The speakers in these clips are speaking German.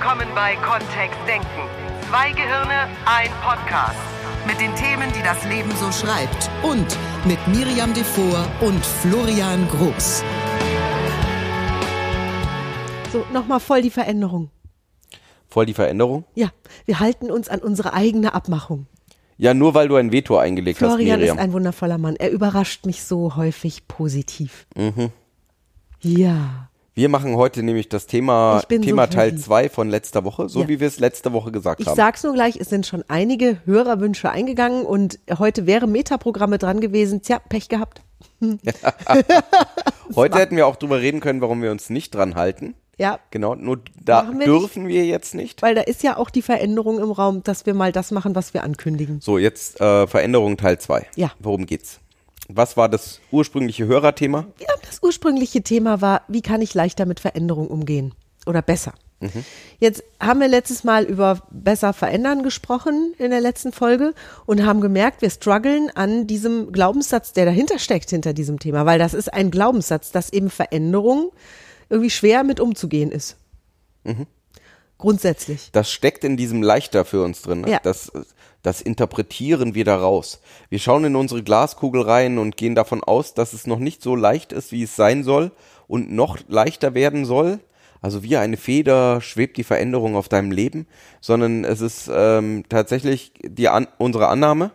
willkommen bei Kontext Denken. Zwei Gehirne, ein Podcast. Mit den Themen, die das Leben so schreibt. Und mit Miriam Devor und Florian Groß. So, nochmal voll die Veränderung. Voll die Veränderung? Ja, wir halten uns an unsere eigene Abmachung. Ja, nur weil du ein Veto eingelegt Florian hast, Miriam. ist ein wundervoller Mann. Er überrascht mich so häufig positiv. Mhm. Ja. Wir machen heute nämlich das Thema, Ich bin so Thema Teil happy. 2 von letzter Woche, so Ja. wie wir es letzte Woche gesagt Ich haben. sag's nur gleich, es sind schon einige Hörerwünsche eingegangen und heute wäre Metaprogramme dran gewesen. Tja, Pech gehabt. Heute hätten wir auch drüber reden können, warum wir uns nicht dran halten. Ja, Genau, nur da wir dürfen wir jetzt nicht. weil da ist ja auch die Veränderung im Raum, dass wir mal das machen, was wir ankündigen. So, jetzt äh, Veränderung Teil 2. Ja. Worum geht's? Was war das ursprüngliche Hörerthema? Ja, das ursprüngliche Thema war, wie kann ich leichter mit Veränderung umgehen? Oder besser. Jetzt haben wir letztes Mal über besser verändern gesprochen in der letzten Folge und haben gemerkt, wir strugglen an diesem Glaubenssatz, der dahinter steckt, hinter diesem Thema, weil das ist ein Glaubenssatz, dass eben Veränderung irgendwie schwer mit umzugehen ist. Grundsätzlich. Das steckt in diesem Leichter für uns drin. Ne? Ja. Das, das interpretieren wir daraus. Wir schauen in unsere Glaskugel rein und gehen davon aus, dass es noch nicht so leicht ist, wie es sein soll und noch leichter werden soll. Also wie eine Feder schwebt die Veränderung auf deinem Leben, sondern es ist ähm, tatsächlich die An unsere Annahme.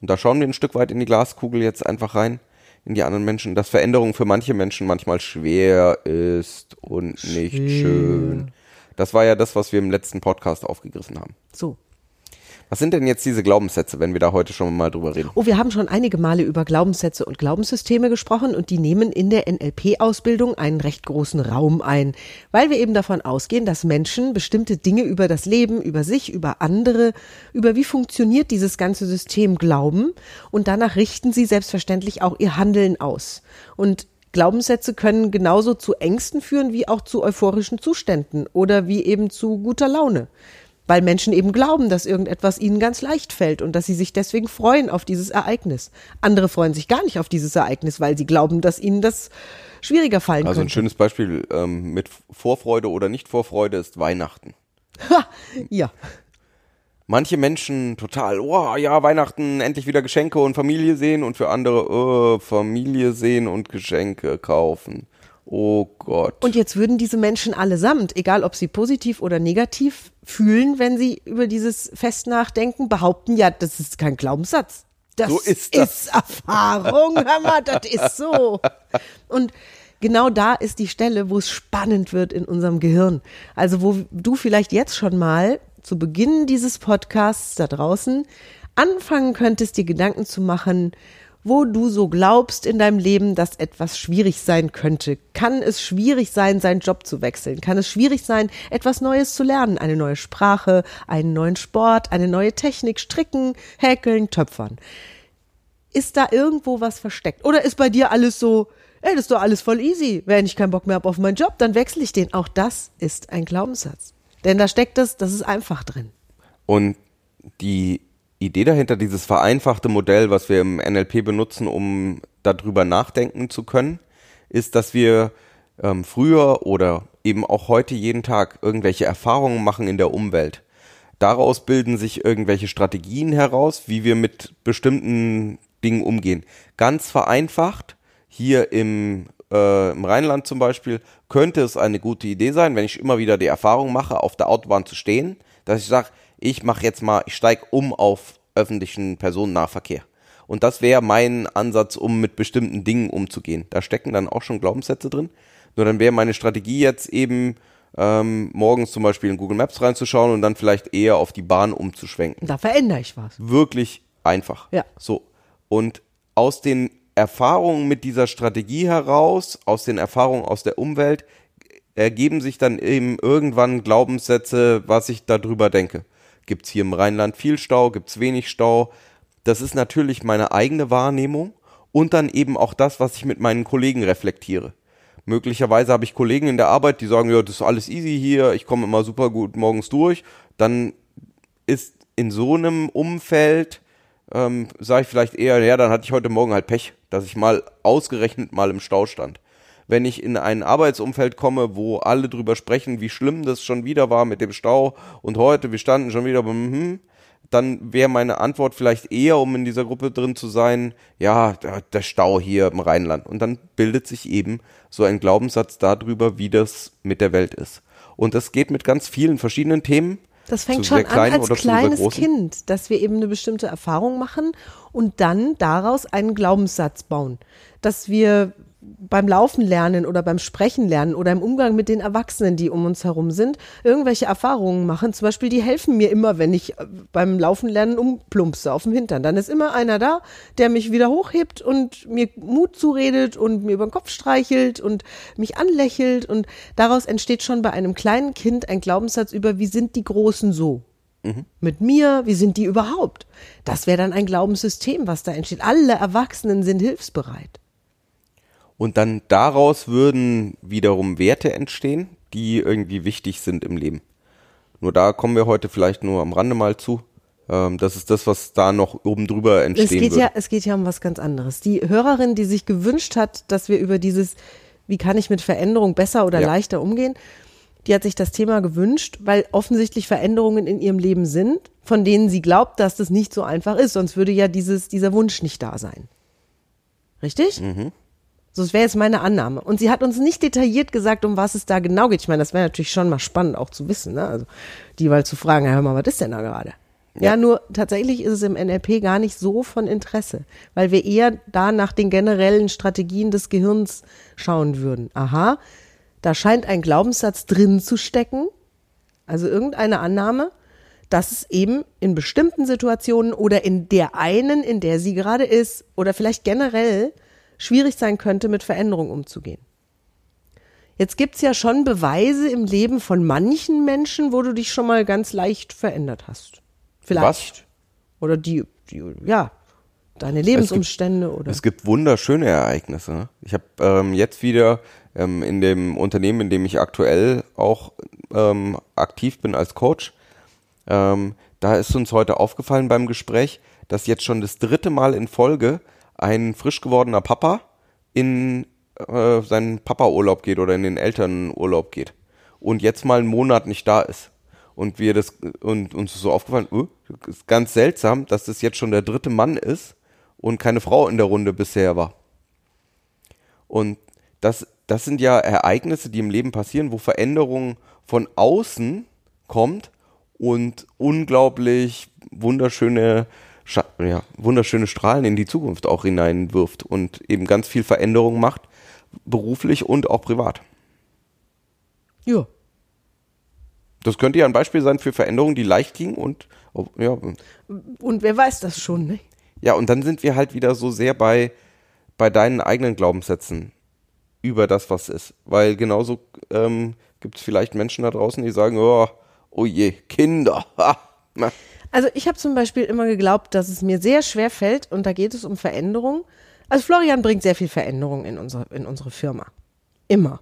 Und da schauen wir ein Stück weit in die Glaskugel jetzt einfach rein, in die anderen Menschen, dass Veränderung für manche Menschen manchmal schwer ist und nicht schön. Das war ja das, was wir im letzten Podcast aufgegriffen haben. So. Was sind denn jetzt diese Glaubenssätze, wenn wir da heute schon mal drüber reden? Oh, wir haben schon einige Male über Glaubenssätze und Glaubenssysteme gesprochen und die nehmen in der NLP-Ausbildung einen recht großen Raum ein, weil wir eben davon ausgehen, dass Menschen bestimmte Dinge über das Leben, über sich, über andere, über wie funktioniert dieses ganze System glauben und danach richten sie selbstverständlich auch ihr Handeln aus. Und Glaubenssätze können genauso zu Ängsten führen wie auch zu euphorischen Zuständen oder wie eben zu guter Laune weil Menschen eben glauben, dass irgendetwas ihnen ganz leicht fällt und dass sie sich deswegen freuen auf dieses Ereignis. Andere freuen sich gar nicht auf dieses Ereignis, weil sie glauben, dass ihnen das schwieriger fallen Also ein könnte. schönes Beispiel ähm, mit Vorfreude oder nicht Vorfreude ist Weihnachten. ja, Manche Menschen total, oh ja, Weihnachten, endlich wieder Geschenke und Familie sehen und für andere, oh, Familie sehen und Geschenke kaufen. Oh Gott. und jetzt würden diese Menschen allesamt, egal ob sie positiv oder negativ fühlen, wenn sie über dieses Fest nachdenken, behaupten, ja, das ist kein Glaubenssatz. Das So ist das. ist Erfahrung, hör mal, das ist so. Und genau da ist die Stelle, wo es spannend wird in unserem Gehirn. Also wo du vielleicht jetzt schon mal zu Beginn dieses Podcasts da draußen anfangen könntest, dir Gedanken zu machen, wo du so glaubst in deinem Leben, dass etwas schwierig sein könnte. Kann es schwierig sein, seinen Job zu wechseln? Kann es schwierig sein, etwas Neues zu lernen? Eine neue Sprache, einen neuen Sport, eine neue Technik, stricken, häkeln, töpfern. Ist da irgendwo was versteckt? Oder ist bei dir alles so, ey, das ist doch alles voll easy. Wenn ich keinen Bock mehr habe auf meinen Job, dann wechsle ich den. Auch das ist ein Glaubenssatz. Denn da steckt das, das ist einfach drin. Und die Idee dahinter, dieses vereinfachte Modell, was wir im NLP benutzen, um darüber nachdenken zu können, ist, dass wir ähm, früher oder eben auch heute jeden Tag irgendwelche Erfahrungen machen in der Umwelt. Daraus bilden sich irgendwelche Strategien heraus, wie wir mit bestimmten Dingen umgehen. Ganz vereinfacht, hier im, äh, im Rheinland zum Beispiel, könnte es eine gute Idee sein, wenn ich immer wieder die Erfahrung mache, auf der Autobahn zu stehen, dass ich sage, ich mache jetzt mal, ich steige um auf öffentlichen Personennahverkehr. Und das wäre mein Ansatz, um mit bestimmten Dingen umzugehen. Da stecken dann auch schon Glaubenssätze drin. Nur dann wäre meine Strategie jetzt eben, ähm, morgens zum Beispiel in Google Maps reinzuschauen und dann vielleicht eher auf die Bahn umzuschwenken Da verändere ich was. wirklich einfach. Ja. So. Und aus den Erfahrungen mit dieser Strategie heraus, aus den Erfahrungen aus der Umwelt, ergeben sich dann eben irgendwann Glaubenssätze, was ich darüber denke. Gibt's hier im Rheinland viel Stau, gibt's wenig Stau? Das ist natürlich meine eigene Wahrnehmung und dann eben auch das, was ich mit meinen Kollegen reflektiere. Möglicherweise habe ich Kollegen in der Arbeit, die sagen, ja, das ist alles easy hier, ich komme immer super gut morgens durch. Dann ist in so einem Umfeld, ähm, sage ich vielleicht eher, ja, dann hatte ich heute Morgen halt Pech, dass ich mal ausgerechnet mal im Stau stand. Wenn ich in ein Arbeitsumfeld komme, wo alle drüber sprechen, wie schlimm das schon wieder war mit dem Stau und heute, wir standen schon wieder beim hm, dann wäre meine Antwort vielleicht eher, um in dieser Gruppe drin zu sein, ja, der, Stau hier im Rheinland. Und dann bildet sich eben so ein Glaubenssatz darüber, wie das mit der Welt ist. Und das geht mit ganz vielen verschiedenen Themen. Das fängt schon an als kleines. Kind, dass wir eben eine bestimmte Erfahrung machen und dann daraus einen Glaubenssatz bauen. Dass wir beim Laufen lernen oder beim Sprechen lernen oder im Umgang mit den Erwachsenen, die um uns herum sind, irgendwelche Erfahrungen machen. Zum Beispiel, die helfen mir immer, wenn ich äh, beim Laufen lernen umplumpse auf dem Hintern. Dann ist immer einer da, der mich wieder hochhebt und mir Mut zuredet und mir über den Kopf streichelt und mich anlächelt. Und daraus entsteht schon bei einem kleinen Kind ein Glaubenssatz über, wie sind die Großen so? Mit mir, wie sind die überhaupt? Das wäre dann ein Glaubenssystem, was da entsteht. Alle Erwachsenen sind hilfsbereit. Und dann daraus würden wiederum Werte entstehen, die irgendwie wichtig sind im Leben. Nur da kommen wir heute vielleicht nur am Rande mal zu. Ähm, das ist das, was da noch oben drüber Es entstehen geht, würde. ja, es geht ja um was ganz anderes. Die Hörerin, die sich gewünscht hat, dass wir über dieses, wie kann ich mit Veränderung besser oder Ja. leichter umgehen, die hat sich das Thema gewünscht, weil offensichtlich Veränderungen in ihrem Leben sind, von denen sie glaubt, dass das nicht so einfach ist. Sonst würde ja dieses, dieser Wunsch nicht da sein. Richtig? So, das wäre jetzt meine Annahme. Und sie hat uns nicht detailliert gesagt, um was es da genau geht. Ich meine, das wäre natürlich schon mal spannend auch zu wissen, ne? Also, die mal zu fragen, ja, hör mal, was ist denn da gerade? Ja. nur tatsächlich ist es im NLP gar nicht so von Interesse, weil wir eher da nach den generellen Strategien des Gehirns schauen würden. Aha, da scheint ein Glaubenssatz drin zu stecken, also irgendeine Annahme, dass es eben in bestimmten Situationen oder in der einen, in der sie gerade ist, oder vielleicht generell schwierig sein könnte, mit Veränderung umzugehen. Jetzt gibt's ja schon Beweise im Leben von manchen Menschen, wo du dich schon mal ganz leicht verändert hast. Vielleicht. Oder die, die ja, deine Lebensumstände oder. Es gibt wunderschöne Ereignisse. Ich habe ähm, jetzt wieder ähm, in dem Unternehmen, in dem ich aktuell auch ähm, aktiv bin als Coach, ähm, da ist uns heute aufgefallen beim Gespräch, dass jetzt schon das dritte Mal in Folge ein frisch gewordener Papa in äh, seinen Papa-Urlaub geht oder in den Elternurlaub geht und jetzt mal einen Monat nicht da ist. Und wir das und uns ist so aufgefallen, uh, ist ganz seltsam, dass das jetzt schon der dritte Mann ist und keine Frau in der Runde bisher war. Und das, das sind ja Ereignisse, die im Leben passieren, wo Veränderung von außen kommt und unglaublich wunderschöne, ja, wunderschöne Strahlen in die Zukunft auch hineinwirft und eben ganz viel Veränderung macht, beruflich und auch privat. ja. Das könnte ja ein Beispiel sein für Veränderungen, die leicht gingen und ja, Und wer weiß das schon, ne? Ja, und dann sind wir halt wieder so sehr bei, bei deinen eigenen Glaubenssätzen über das, was ist. Weil genauso ähm, gibt es vielleicht Menschen da draußen, die sagen, oh, oh je, Kinder. Ha, na. Also ich habe zum Beispiel immer geglaubt, dass es mir sehr schwer fällt und da geht es um Veränderung. Also Florian bringt sehr viel Veränderung in unsere, in unsere Firma. Immer.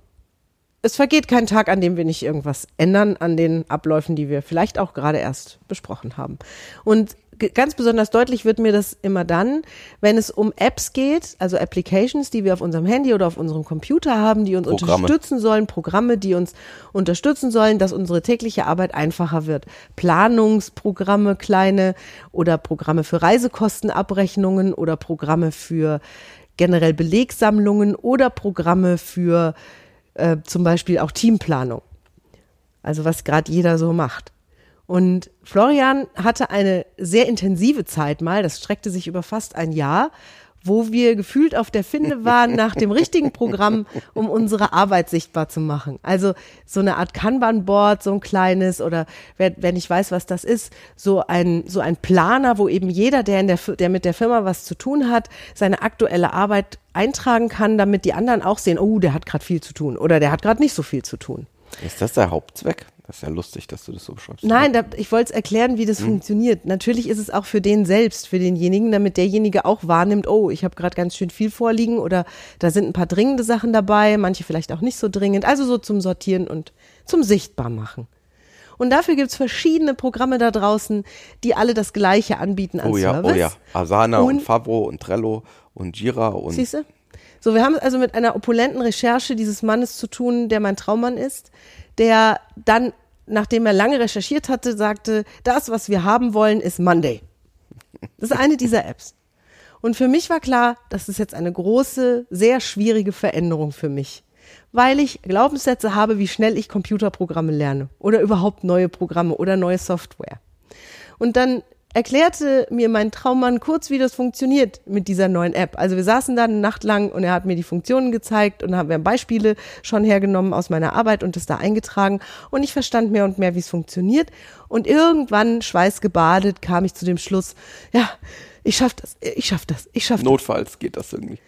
Es vergeht kein Tag, an dem wir nicht irgendwas ändern an den Abläufen, die wir vielleicht auch gerade erst besprochen haben. Und ganz besonders deutlich wird mir das immer dann, wenn es um Apps geht, also Applications, die wir auf unserem Handy oder auf unserem Computer haben, die uns Programme. unterstützen sollen, Programme, die uns unterstützen sollen, dass unsere tägliche Arbeit einfacher wird. Planungsprogramme, kleine oder Programme für Reisekostenabrechnungen oder Programme für generell Belegsammlungen oder Programme für äh, zum Beispiel auch Teamplanung. Also was gerade jeder so macht. Und Florian hatte eine sehr intensive Zeit mal, das streckte sich über fast ein Jahr, wo wir gefühlt auf der Finde waren nach dem richtigen Programm, um unsere Arbeit sichtbar zu machen. Also so eine Art Kanban-Board, so ein kleines oder wer, wer nicht weiß, was das ist, so ein, so ein Planer, wo eben jeder, der, in der, der mit der Firma was zu tun hat, seine aktuelle Arbeit eintragen kann, damit die anderen auch sehen, oh, der hat gerade viel zu tun oder der hat gerade nicht so viel zu tun. Ist das der Hauptzweck? Das ist ja lustig, dass du das so beschreibst. Nein, da, ich wollte es erklären, wie Hm. das funktioniert. Natürlich ist es auch für den selbst, für denjenigen, damit derjenige auch wahrnimmt, oh, ich habe gerade ganz schön viel vorliegen oder da sind ein paar dringende Sachen dabei, manche vielleicht auch nicht so dringend. Also so zum Sortieren und zum Sichtbarmachen. Und dafür gibt's verschiedene Programme da draußen, die alle das Gleiche anbieten an Oh ja, Service. oh ja. Asana und, Und- Favro und Trello und Jira und Siehst du? So, wir haben es also mit einer opulenten Recherche dieses Mannes zu tun, der mein Traummann ist, der dann, nachdem er lange recherchiert hatte, sagte, das, was wir haben wollen, ist Monday. Das ist eine dieser Apps. Und für mich war klar, das ist jetzt eine große, sehr schwierige Veränderung für mich, weil ich Glaubenssätze habe, wie schnell ich Computerprogramme lerne oder überhaupt neue Programme oder neue Software. Und dann erklärte mir mein Traummann kurz, wie das funktioniert mit dieser neuen App. Also wir saßen da eine Nacht lang und er hat mir die Funktionen gezeigt und haben wir Beispiele schon hergenommen aus meiner Arbeit und das da eingetragen und ich verstand mehr und mehr, wie es funktioniert und irgendwann schweißgebadet kam ich zu dem Schluss, ja, ich schaff das, ich schaff das, ich schaff das. Notfalls geht das irgendwie.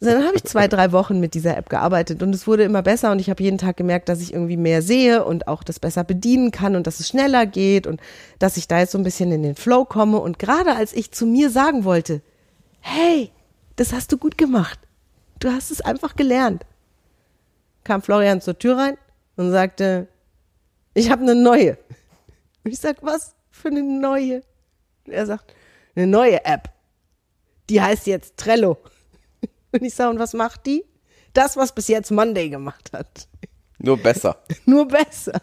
Dann habe ich zwei, drei Wochen mit dieser App gearbeitet und es wurde immer besser und ich habe jeden Tag gemerkt, dass ich irgendwie mehr sehe und auch das besser bedienen kann und dass es schneller geht und dass ich da jetzt so ein bisschen in den Flow komme. Und gerade als ich zu mir sagen wollte, hey, das hast du gut gemacht, du hast es einfach gelernt, kam Florian zur Tür rein und sagte, ich habe eine neue. Und ich sag, was für eine neue? Und er sagt, eine neue App. Die heißt jetzt Trello. Und ich sage, und was macht die? Das, was bis jetzt Monday gemacht hat. Nur besser. Nur besser.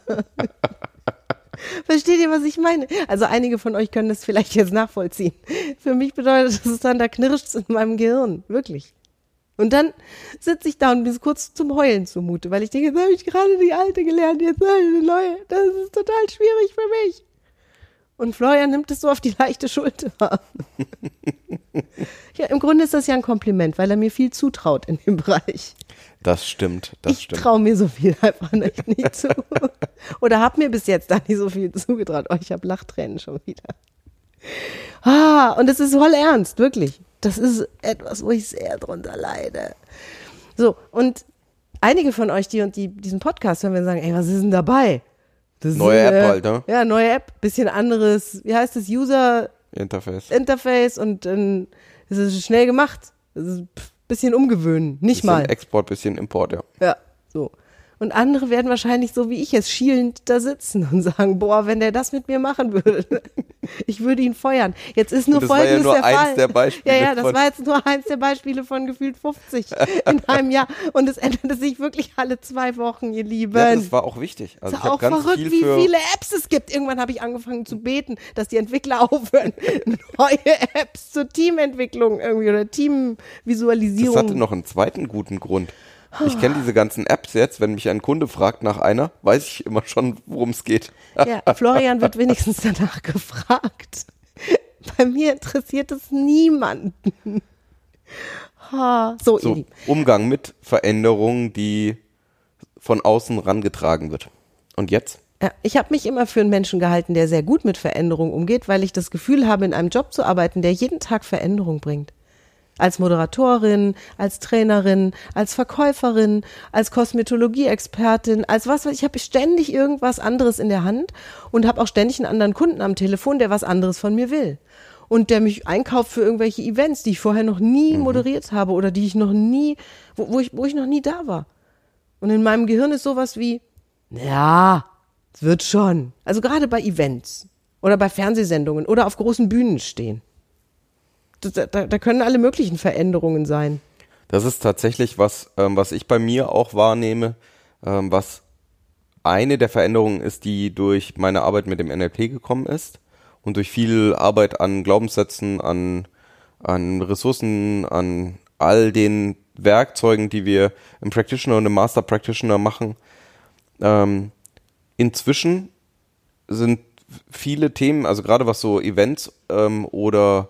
Versteht ihr, was ich meine? Also einige von euch können das vielleicht jetzt nachvollziehen. Für mich bedeutet das dann, da knirscht in meinem Gehirn. Wirklich. Und dann sitze ich da und bin kurz zum Heulen zumute, weil ich denke, jetzt habe ich gerade die alte gelernt, jetzt habe ich eine neue. Das ist total schwierig für mich. Und Florian nimmt es so auf die leichte Schulter. ja, im Grunde ist das ja ein Kompliment, weil er mir viel zutraut in dem Bereich. Das stimmt, das ich stimmt. traue mir so viel einfach nicht, nicht zu. Oder habe mir bis jetzt da nicht so viel zugetraut. Oh, ich habe Lachtränen schon wieder. Ah, und es ist voll ernst, wirklich. Das ist etwas, wo ich sehr drunter leide. So, und einige von euch, die, die diesen Podcast hören, werden sagen, ey, was ist denn dabei? Das Neue ist, App äh, halt, ne? Ja, neue App, bisschen anderes, wie heißt das, User Interface. Interface und dann ist es schnell gemacht. Ist bisschen umgewöhnen, nicht Bisschen mal. Export, bisschen Import, ja. Ja, so. Und andere werden wahrscheinlich so wie ich es schielend da sitzen und sagen, boah, wenn der das mit mir machen würde, ich würde ihn feuern. Jetzt ist nur das war ja folgendes nur der eins Fall. der Beispiele Ja, ja, das war jetzt nur eins der Beispiele von gefühlt 50 in einem Jahr. Und es änderte sich wirklich alle zwei Wochen, ihr Lieben. Ja, das war auch wichtig. Also ist ich habe auch verrückt, viel wie viele Apps es gibt. Irgendwann habe ich angefangen zu beten, dass die Entwickler aufhören, neue Apps zur Teamentwicklung irgendwie oder Das Teamvisualisierung. hatte noch einen zweiten guten Grund. Ich kenne diese ganzen Apps jetzt. Wenn mich ein Kunde fragt nach einer, weiß ich immer schon, worum es geht. Ja, Florian wird wenigstens danach gefragt. Bei mir interessiert es niemanden. So, So. Umgang mit Veränderungen, die von außen rangetragen wird. Und jetzt? Ja, ich habe mich immer für einen Menschen gehalten, der sehr gut mit Veränderung umgeht, weil ich das Gefühl habe, in einem Job zu arbeiten, der jeden Tag Veränderung bringt. Als Moderatorin, als Trainerin, als Verkäuferin, als Kosmetologie-Expertin, als was weiß ich, habe ständig irgendwas anderes in der Hand und habe auch ständig einen anderen Kunden am Telefon, der was anderes von mir will. Und der mich einkauft für irgendwelche Events, die ich vorher noch nie moderiert habe oder die ich noch nie, wo, wo, ich, wo ich noch nie da war. Und in meinem Gehirn ist sowas wie, ja, es wird schon. Also gerade bei Events oder bei Fernsehsendungen oder auf großen Bühnen stehen. Da, da, können alle möglichen Veränderungen sein. Das ist tatsächlich was, ähm, was ich bei mir auch wahrnehme, ähm, was eine der Veränderungen ist, die durch meine Arbeit mit dem NLP gekommen ist und durch viel Arbeit an Glaubenssätzen, an, an Ressourcen, an all den Werkzeugen, die wir im Practitioner und im Master Practitioner machen. Ähm, inzwischen sind viele Themen, also gerade was so Events ähm, oder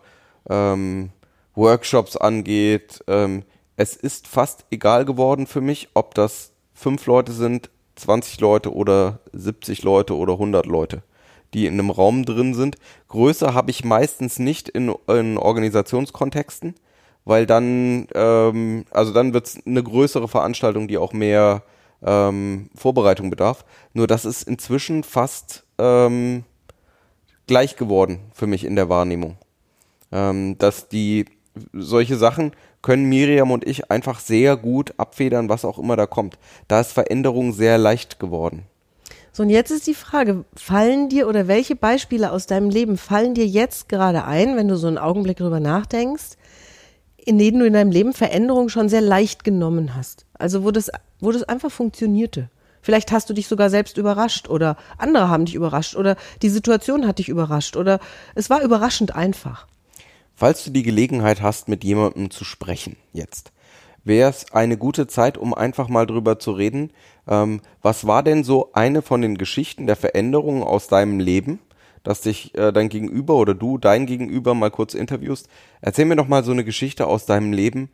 ähm, Workshops angeht, ähm, es ist fast egal geworden für mich, ob das fünf Leute sind, 20 Leute oder 70 Leute oder 100 Leute, die in einem Raum drin sind. Größe habe ich meistens nicht in, in Organisationskontexten, weil dann, ähm, also dann wird es eine größere Veranstaltung, die auch mehr ähm, Vorbereitung bedarf. Nur das ist inzwischen fast ähm, gleich geworden für mich in der Wahrnehmung. Ähm, dass die solche Sachen können Miriam und ich einfach sehr gut abfedern, was auch immer da kommt. Da ist Veränderung sehr leicht geworden. So, und jetzt ist die Frage, fallen dir oder welche Beispiele aus deinem Leben fallen dir jetzt gerade ein, wenn du so einen Augenblick drüber nachdenkst, in denen du in deinem Leben Veränderungen schon sehr leicht genommen hast. Also wo das, wo das einfach funktionierte. Vielleicht hast du dich sogar selbst überrascht oder andere haben dich überrascht oder die Situation hat dich überrascht oder es war überraschend einfach. Falls du die Gelegenheit hast, mit jemandem zu sprechen jetzt, wäre es eine gute Zeit, um einfach mal drüber zu reden. Ähm, was war denn so eine von den Geschichten der Veränderungen aus deinem Leben, dass dich äh, dein Gegenüber oder du dein Gegenüber mal kurz interviewst? Erzähl mir doch mal so eine Geschichte aus deinem Leben,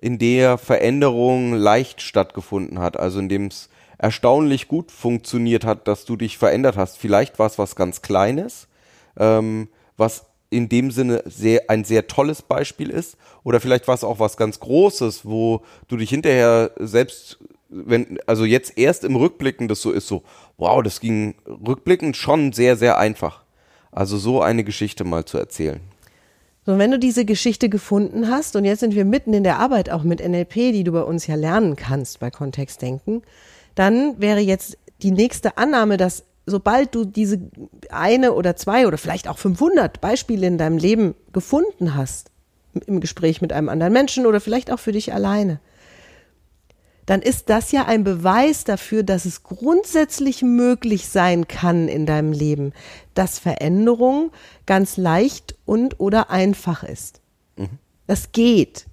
in der Veränderung leicht stattgefunden hat, also in dem es erstaunlich gut funktioniert hat, dass du dich verändert hast. Vielleicht war es was ganz Kleines, ähm, was in dem Sinne sehr, ein sehr tolles Beispiel ist. Oder vielleicht war es auch was ganz Großes, wo du dich hinterher selbst, wenn, also jetzt erst im Rückblicken das so ist, so, wow, das ging rückblickend schon sehr, sehr einfach. Also so eine Geschichte mal zu erzählen. So, wenn du diese Geschichte gefunden hast, und jetzt sind wir mitten in der Arbeit auch mit NLP, die du bei uns ja lernen kannst bei Kontextdenken, dann wäre jetzt die nächste Annahme, dass sobald du diese eine oder zwei oder vielleicht auch 500 Beispiele in deinem Leben gefunden hast, im Gespräch mit einem anderen Menschen oder vielleicht auch für dich alleine, dann ist das ja ein Beweis dafür, dass es grundsätzlich möglich sein kann in deinem Leben, dass Veränderung ganz leicht und oder einfach ist. Mhm. Das geht.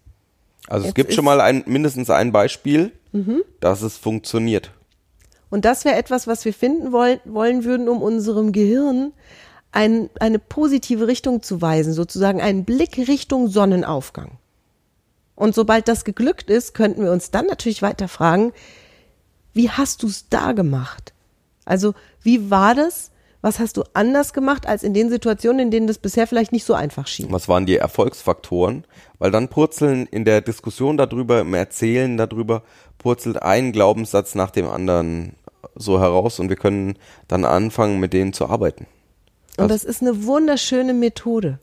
Also es Jetzt gibt schon mal ein, mindestens ein Beispiel, mhm. dass es funktioniert. Und das wäre etwas, was wir finden wollen, wollen würden, um unserem Gehirn ein, eine positive Richtung zu weisen, sozusagen einen Blick Richtung Sonnenaufgang. Und sobald das geglückt ist, könnten wir uns dann natürlich weiter fragen, wie hast du es da gemacht? Also, wie war das? Was hast du anders gemacht als in den Situationen, in denen das bisher vielleicht nicht so einfach schien? Was waren die Erfolgsfaktoren? Weil dann purzeln in der Diskussion darüber, im Erzählen darüber, purzelt ein Glaubenssatz nach dem anderen so heraus und wir können dann anfangen, mit denen zu arbeiten. Und das ist eine wunderschöne Methode.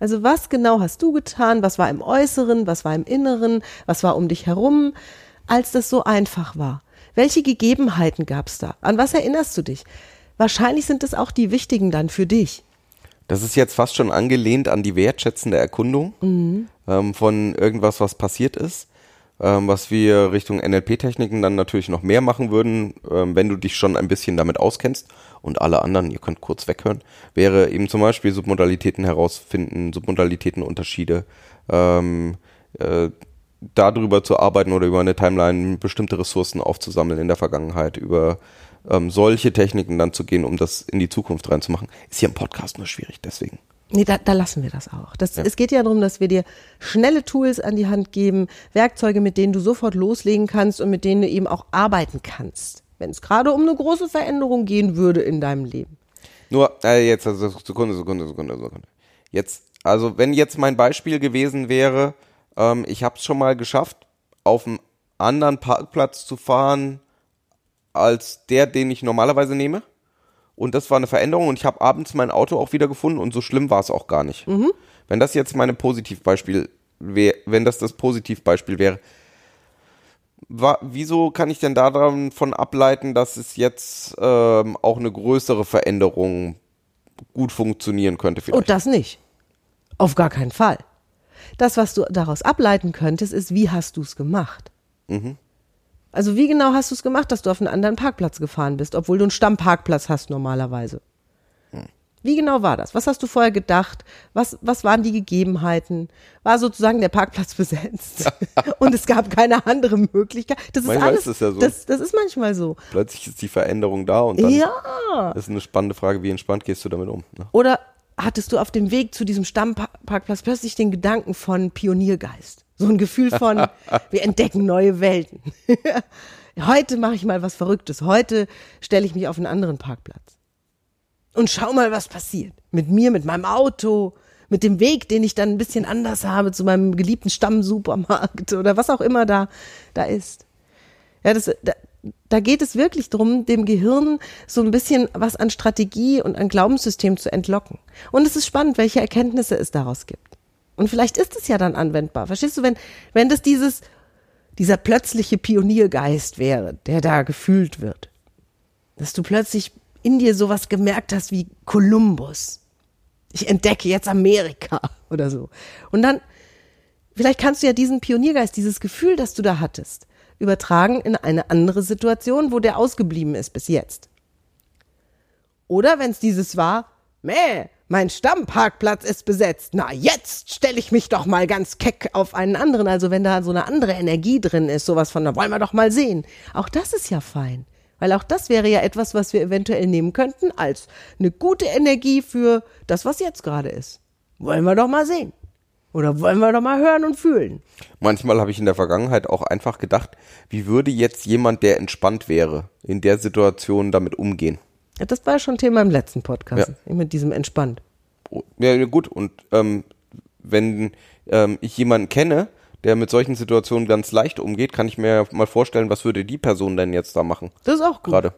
Also was genau hast du getan? Was war im Äußeren? Was war im Inneren? Was war um dich herum? Als das so einfach war. Welche Gegebenheiten gab es da? An was erinnerst du dich? Wahrscheinlich sind es auch die wichtigen dann für dich. Das ist jetzt fast schon angelehnt an die wertschätzende Erkundung mhm. ähm, von irgendwas, was passiert ist ähm, was wir Richtung NLP-Techniken dann natürlich noch mehr machen würden, ähm, wenn du dich schon ein bisschen damit auskennst und alle anderen, ihr könnt kurz weghören, wäre eben zum Beispiel Submodalitäten herausfinden, Submodalitätenunterschiede, ähm, äh, darüber zu arbeiten oder über eine Timeline bestimmte Ressourcen aufzusammeln in der Vergangenheit, über ähm, solche Techniken dann zu gehen, um das in die Zukunft reinzumachen. Ist hier im Podcast nur schwierig, deswegen. Nee, da, da lassen wir das auch. Das, ja. Es geht ja darum, dass wir dir schnelle Tools an die Hand geben, Werkzeuge, mit denen du sofort loslegen kannst und mit denen du eben auch arbeiten kannst, wenn es gerade um eine große Veränderung gehen würde in deinem Leben. Nur, äh, jetzt, also Sekunde, Sekunde, Sekunde, Sekunde. Jetzt, also wenn jetzt mein Beispiel gewesen wäre, ähm, ich habe es schon mal geschafft, auf einen anderen Parkplatz zu fahren, als der, den ich normalerweise nehme und das war eine Veränderung und ich habe abends mein Auto auch wieder gefunden und so schlimm war es auch gar nicht. Mhm. Wenn das jetzt meine Positivbeispiel wäre, wenn das das Positivbeispiel wäre, war, wieso kann ich denn davon ableiten, dass es jetzt ähm, auch eine größere Veränderung gut funktionieren könnte? Vielleicht? Und das nicht. Auf gar keinen Fall. Das, was du daraus ableiten könntest, ist, wie hast du es gemacht? Mhm. Also wie genau hast du es gemacht, dass du auf einen anderen Parkplatz gefahren bist, obwohl du einen Stammparkplatz hast normalerweise? Hm. Wie genau war das? Was hast du vorher gedacht? Was, was waren die Gegebenheiten? War sozusagen der Parkplatz besetzt und es gab keine andere Möglichkeit? Das ist manchmal alles. Ist das, ja so. das, das ist manchmal so. Plötzlich ist die Veränderung da und dann ja. ist eine spannende Frage, wie entspannt gehst du damit um? Ne? Oder hattest du auf dem Weg zu diesem Stammparkplatz plötzlich den Gedanken von Pioniergeist? So ein Gefühl von, wir entdecken neue Welten. Heute mache ich mal was Verrücktes. Heute stelle ich mich auf einen anderen Parkplatz. Und schau mal, was passiert. Mit mir, mit meinem Auto, mit dem Weg, den ich dann ein bisschen anders habe zu meinem geliebten Stammsupermarkt oder was auch immer da, da ist. Ja, das, da, da geht es wirklich darum, dem Gehirn so ein bisschen was an Strategie und an Glaubenssystem zu entlocken. Und es ist spannend, welche Erkenntnisse es daraus gibt. Und vielleicht ist es ja dann anwendbar. Verstehst du, wenn, wenn das dieses, dieser plötzliche Pioniergeist wäre, der da gefühlt wird, dass du plötzlich in dir sowas gemerkt hast wie Kolumbus. Ich entdecke jetzt Amerika oder so. Und dann vielleicht kannst du ja diesen Pioniergeist, dieses Gefühl, das du da hattest, übertragen in eine andere Situation, wo der ausgeblieben ist bis jetzt. Oder wenn es dieses war, meh, mein Stammparkplatz ist besetzt. Na, jetzt stelle ich mich doch mal ganz keck auf einen anderen. Also wenn da so eine andere Energie drin ist, sowas von, da wollen wir doch mal sehen. Auch das ist ja fein. Weil auch das wäre ja etwas, was wir eventuell nehmen könnten als eine gute Energie für das, was jetzt gerade ist. Wollen wir doch mal sehen. Oder wollen wir doch mal hören und fühlen. Manchmal habe ich in der Vergangenheit auch einfach gedacht, wie würde jetzt jemand, der entspannt wäre, in der Situation damit umgehen? Ja, das war ja schon Thema im letzten Podcast. Ja. Mit diesem entspannt. Oh, Ja, gut, und ähm, wenn ähm, ich jemanden kenne, der mit solchen Situationen ganz leicht umgeht, kann ich mir mal vorstellen, was würde die Person denn jetzt da machen? Das ist auch gut. Gerade.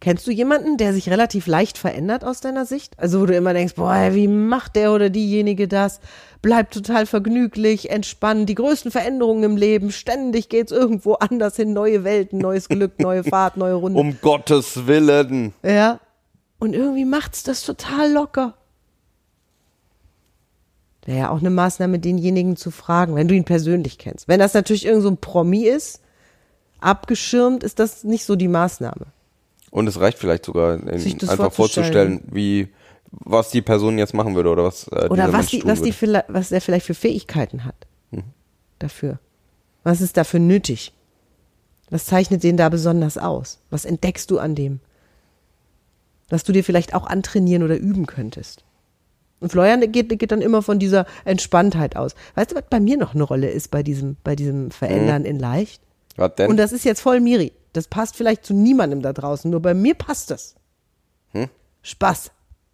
Kennst du jemanden, der sich relativ leicht verändert aus deiner Sicht? Also wo du immer denkst, boah, wie macht der oder diejenige das? Bleibt total vergnüglich, entspannt, die größten Veränderungen im Leben, ständig geht's irgendwo anders hin, neue Welten, neues Glück, neue Fahrt, neue Runde. Um Gottes Willen. Ja. Und irgendwie macht's das total locker. Wäre ja auch eine Maßnahme, denjenigen zu fragen, wenn du ihn persönlich kennst. Wenn das natürlich irgend so ein Promi ist, abgeschirmt, ist das nicht so die Maßnahme. Und es reicht vielleicht sogar, Sich einfach vorzustellen. wie was die Person jetzt machen würde oder was äh, Oder was, die, was, die was der vielleicht für Fähigkeiten hat. Dafür. Was ist dafür nötig? Was zeichnet den da besonders aus? Was entdeckst du an dem? Was du dir vielleicht auch antrainieren oder üben könntest. Und Florian geht, geht dann immer von dieser Entspanntheit aus. Weißt du, was bei mir noch eine Rolle ist bei diesem, bei diesem Verändern in leicht? Was denn? Und das ist jetzt voll Miri. Das passt vielleicht zu niemandem da draußen, nur bei mir passt das. Spaß.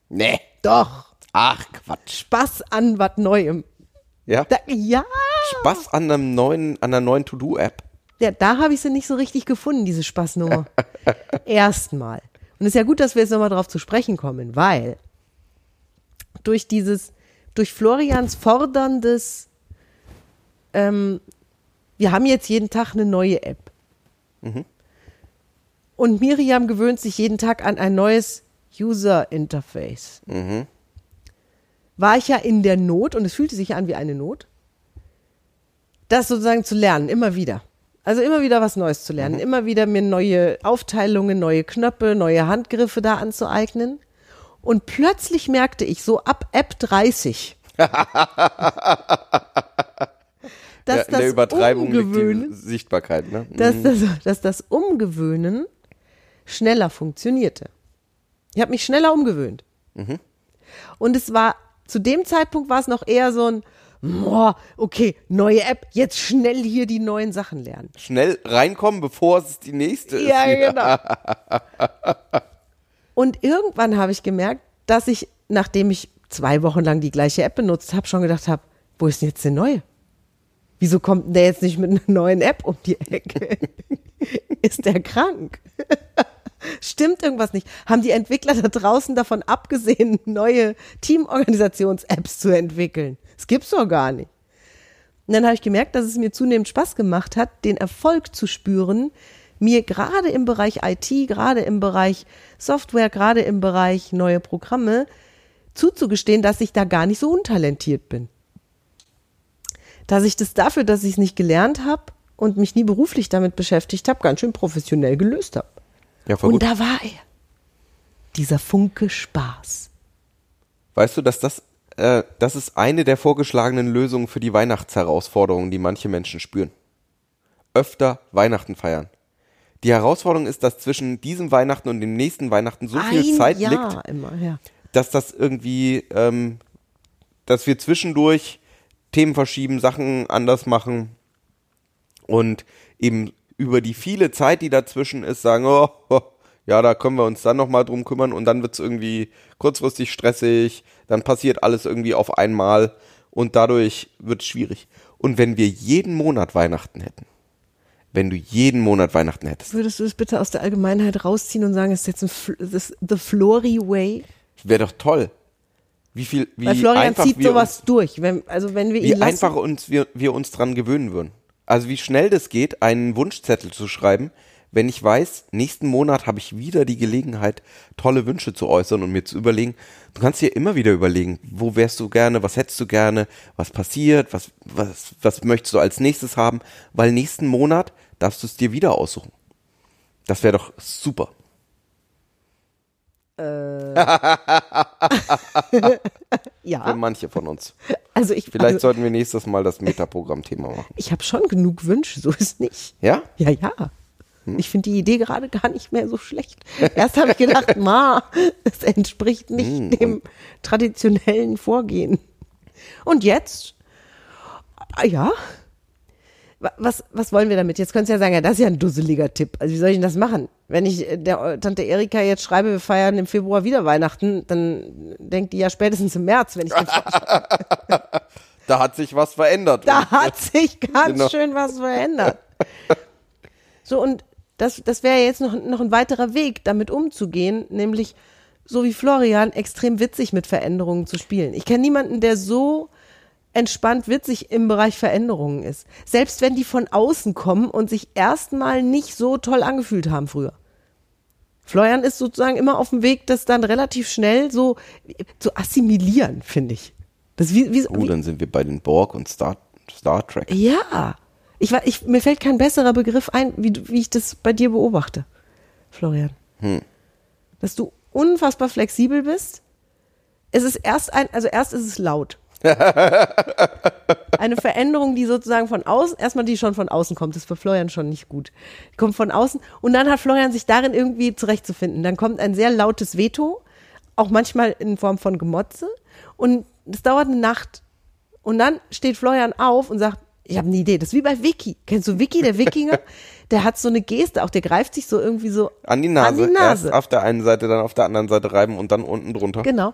nee. Doch. Ach, Quatsch. Spaß an was Neuem. Ja? Da, ja. Spaß an einem neuen, an einer neuen To-Do-App. Ja, da habe ich sie nicht so richtig gefunden, diese Spaßnummer. Erstmal. Und es ist ja gut, dass wir jetzt nochmal drauf zu sprechen kommen, weil durch dieses, durch Florians forderndes, ähm, wir haben jetzt jeden Tag eine neue App. Und Miriam gewöhnt sich jeden Tag an ein neues User-Interface. War ich ja in der Not, und es fühlte sich an wie eine Not, das sozusagen zu lernen, immer wieder. Also immer wieder was Neues zu lernen, immer wieder mir neue Aufteilungen, neue Knöpfe, neue Handgriffe da anzueignen. Und plötzlich merkte ich so ab App 30, dass in das der Umgewöhnen, Sichtbarkeit, ne? dass das, dass das Umgewöhnen schneller funktionierte. Ich habe mich schneller umgewöhnt. Und es war, zu dem Zeitpunkt war es noch eher so ein, boah, okay, neue App, jetzt schnell hier die neuen Sachen lernen. Schnell reinkommen, bevor es die nächste ist. Ja, genau. Und irgendwann habe ich gemerkt, dass ich, nachdem ich zwei Wochen lang die gleiche App benutzt habe, schon gedacht habe, wo ist denn jetzt die neue? Wieso kommt denn der jetzt nicht mit einer neuen App um die Ecke? ist der krank? Stimmt irgendwas nicht? Haben die Entwickler da draußen davon abgesehen, neue Teamorganisations-Apps zu entwickeln? Das gibt's doch gar nicht. Und dann habe ich gemerkt, dass es mir zunehmend Spaß gemacht hat, den Erfolg zu spüren, mir gerade im Bereich IT, gerade im Bereich Software, gerade im Bereich neue Programme zuzugestehen, dass ich da gar nicht so untalentiert bin. Dass ich das dafür, dass ich es nicht gelernt habe und mich nie beruflich damit beschäftigt habe, ganz schön professionell gelöst habe. Ja, voll Und gut. da war er. Dieser Funke Spaß. Weißt du, dass das, äh, das ist eine der vorgeschlagenen Lösungen für die Weihnachtsherausforderungen, die manche Menschen spüren. Öfter Weihnachten feiern. Die Herausforderung ist, dass zwischen diesem Weihnachten und dem nächsten Weihnachten so viel Ein Zeit Jahr liegt, immer, ja. dass das irgendwie, ähm, dass wir zwischendurch Themen verschieben, Sachen anders machen und eben über die viele Zeit, die dazwischen ist, sagen, oh, oh ja, da können wir uns dann nochmal drum kümmern und dann wird's irgendwie kurzfristig stressig, dann passiert alles irgendwie auf einmal und dadurch wird's schwierig. Und wenn wir jeden Monat Weihnachten hätten, wenn du jeden Monat Weihnachten hättest, Würdest du es bitte aus der Allgemeinheit rausziehen und sagen, es ist jetzt ein Fl ist The Flory Way? wäre doch toll. Wie viel, wie Weil Florian einfach zieht sowas uns, durch. Wenn, also wenn wir ihn wie lassen, einfach uns wir, wir uns dran gewöhnen würden. Also wie schnell das geht, einen Wunschzettel zu schreiben, wenn ich weiß, nächsten Monat habe ich wieder die Gelegenheit, tolle Wünsche zu äußern und mir zu überlegen, du kannst dir immer wieder überlegen, wo wärst du gerne, was hättest du gerne, was passiert, was, was, was möchtest du als nächstes haben, weil nächsten Monat darfst du es dir wieder aussuchen. Das wäre doch super. Ja, Für manche von uns. also ich, Vielleicht also, sollten wir nächstes Mal das Metaprogramm-Thema machen. ich habe schon genug Wünsche, so ist nicht. Ja? Ja, ja. Ich finde die Idee gerade gar nicht mehr so schlecht. Erst habe ich gedacht, ma, es entspricht nicht dem traditionellen Vorgehen. Und jetzt, ah, ja, was, was wollen wir damit? Jetzt könntest du ja sagen, ja, das ist ja ein dusseliger Tipp. Also wie soll ich denn das machen? Wenn ich äh, der äh, Tante Erika jetzt schreibe, wir feiern im Februar wieder Weihnachten, dann denkt die ja spätestens im März, wenn ich den Da hat sich was verändert. Da hat sich ganz Genau. schön was verändert. So, und das, das wäre jetzt noch, noch ein weiterer Weg, damit umzugehen, nämlich so wie Florian, extrem witzig mit Veränderungen zu spielen. Ich kenne niemanden, der so entspannt witzig im Bereich Veränderungen ist. Selbst wenn die von außen kommen und sich erstmal nicht so toll angefühlt haben früher. Florian ist sozusagen immer auf dem Weg, das dann relativ schnell so zu assimilieren, finde ich. Das wie, wie, Oh, dann sind wir bei den Borg und Star, Star Trek. ja. Ich, war- ich, mir fällt kein besserer Begriff ein, wie, wie ich das bei dir beobachte, Florian. Dass du unfassbar flexibel bist. Es ist erst ein, also erst ist es laut. Eine Veränderung, die sozusagen von außen, erstmal die schon von außen kommt, ist für Florian schon nicht gut. Die kommt von außen und dann hat Florian sich darin irgendwie zurechtzufinden. Dann kommt ein sehr lautes Veto, auch manchmal in Form von Gemotze und es dauert eine Nacht. Und dann steht Florian auf und sagt, ich habe eine Idee. Das ist wie bei Vicky. Kennst du Vicky, der Wikinger? Der hat so eine Geste, auch der greift sich so irgendwie so An die Nase. An die Nase. Erst auf der einen Seite, dann auf der anderen Seite reiben und dann unten drunter. Genau.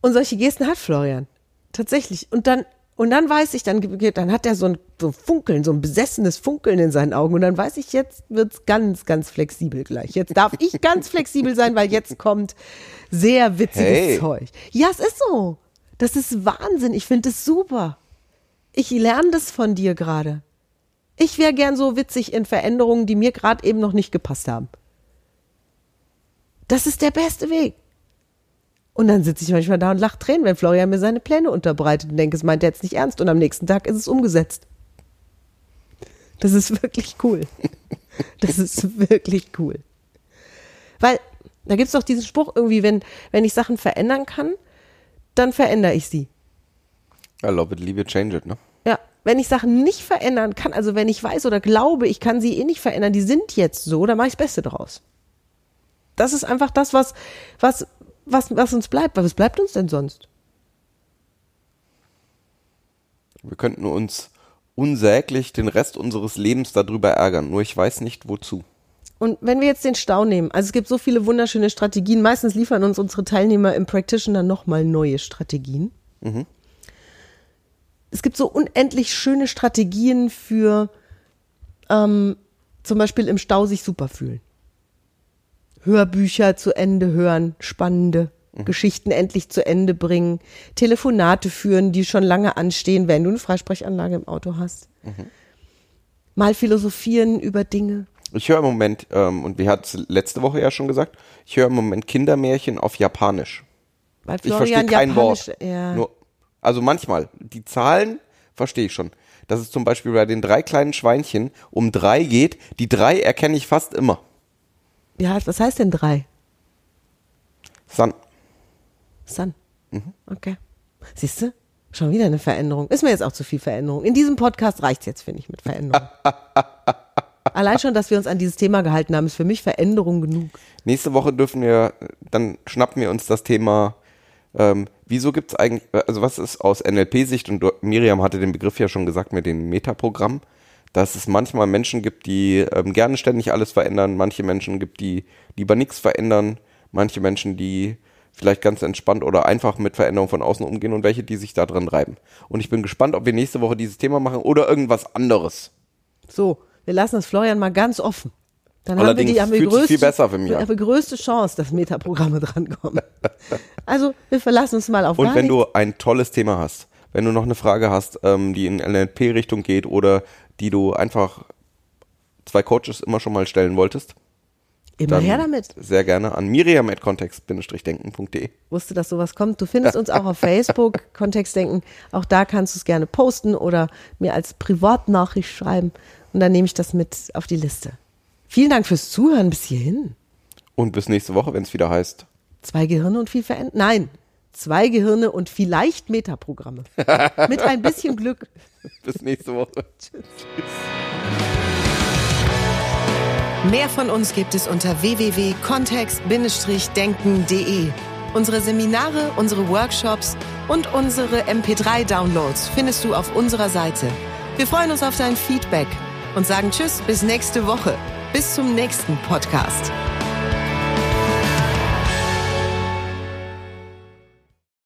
Und solche Gesten hat Florian. Tatsächlich. Und dann, und dann weiß ich, dann, dann hat er so ein, so Funkeln, so ein besessenes Funkeln in seinen Augen. Und dann weiß ich, jetzt wird's ganz, ganz flexibel gleich. Jetzt darf ich ganz flexibel sein, weil jetzt kommt sehr witziges Hey. Zeug. Ja, es ist so. Das ist Wahnsinn. Ich finde es super. Ich lerne das von dir gerade. Ich wäre gern so witzig in Veränderungen, die mir gerade eben noch nicht gepasst haben. Das ist der beste Weg. Und dann sitze ich manchmal da und lache Tränen, wenn Florian mir seine Pläne unterbreitet und denke, es meint er jetzt nicht ernst. Und am nächsten Tag ist es umgesetzt. Das ist wirklich cool. Das ist wirklich cool. Weil, da gibt's doch diesen Spruch irgendwie, wenn, wenn ich Sachen verändern kann, dann verändere ich sie. I love it, leave it, change it, ne? Ja, wenn ich Sachen nicht verändern kann, also wenn ich weiß oder glaube, ich kann sie eh nicht verändern, die sind jetzt so, dann mache ich das Beste draus. Das ist einfach das, was, was, was, was uns bleibt. Weil was bleibt uns denn sonst? Wir könnten uns unsäglich den Rest unseres Lebens darüber ärgern, nur ich weiß nicht wozu. Und wenn wir jetzt den Stau nehmen, also es gibt so viele wunderschöne Strategien, meistens liefern uns unsere Teilnehmer im Practitioner nochmal neue Strategien. Es gibt so unendlich schöne Strategien für ähm, zum Beispiel im Stau sich super fühlen. Hörbücher zu Ende hören, spannende Geschichten endlich zu Ende bringen, Telefonate führen, die schon lange anstehen, wenn du eine Freisprechanlage im Auto hast. Mal philosophieren über Dinge. Ich höre im Moment, ähm, und wir hatten es letzte Woche ja schon gesagt, ich höre im Moment Kindermärchen auf Japanisch. Weil Ich verstehe kein Japanisch, Wort. Ja. Nur, also manchmal. Die Zahlen verstehe ich schon. Dass es zum Beispiel bei den drei kleinen Schweinchen um drei geht. Die drei erkenne ich fast immer. Ja, was heißt denn drei? San. Sun. Mhm. Okay. Siehst du? Schon wieder eine Veränderung. Ist mir jetzt auch zu viel Veränderung. In diesem Podcast reicht's jetzt, finde ich, mit Veränderung. Allein schon, dass wir uns an dieses Thema gehalten haben, ist für mich Veränderung genug. Nächste Woche dürfen wir, dann schnappen wir uns das Thema, ähm, wieso gibt es eigentlich, also was ist aus NLP-Sicht, und Miriam hatte den Begriff ja schon gesagt mit den Metaprogrammen, dass es manchmal Menschen gibt, die ähm, gerne ständig alles verändern, manche Menschen gibt, die lieber nichts verändern, manche Menschen, die vielleicht ganz entspannt oder einfach mit Veränderungen von außen umgehen und welche, die sich da dran reiben. Und ich bin gespannt, ob wir nächste Woche dieses Thema machen oder irgendwas anderes. So, wir lassen das Florian mal ganz offen. Dann Allerdings haben wir die, haben wir größte, viel besser für mich haben wir größte Chance, dass Metaprogramme drankommen. Also, wir verlassen uns mal auf Und wenn nichts. du ein tolles Thema hast, wenn du noch eine Frage hast, ähm, die in NLP-Richtung geht oder die du einfach zwei Coaches immer schon mal stellen wolltest, Immer her damit. sehr gerne an miriam.kontext-denken.de. Wusste, dass sowas kommt. Du findest uns auch auf Facebook, Kontextdenken. Auch da kannst du es gerne posten oder mir als Privatnachricht schreiben. Und dann nehme ich das mit auf die Liste. Vielen Dank fürs Zuhören bis hierhin. Und bis nächste Woche, wenn es wieder heißt. Zwei Gehirne und viel Veränderung. Nein, zwei Gehirne und vielleicht Metaprogramme. mit ein bisschen Glück. Bis nächste Woche. Mehr von uns gibt es unter www.kontext-denken.de. Unsere Seminare, unsere Workshops und unsere MP3-Downloads findest du auf unserer Seite. Wir freuen uns auf dein Feedback und sagen Tschüss bis nächste Woche. Bis zum nächsten Podcast.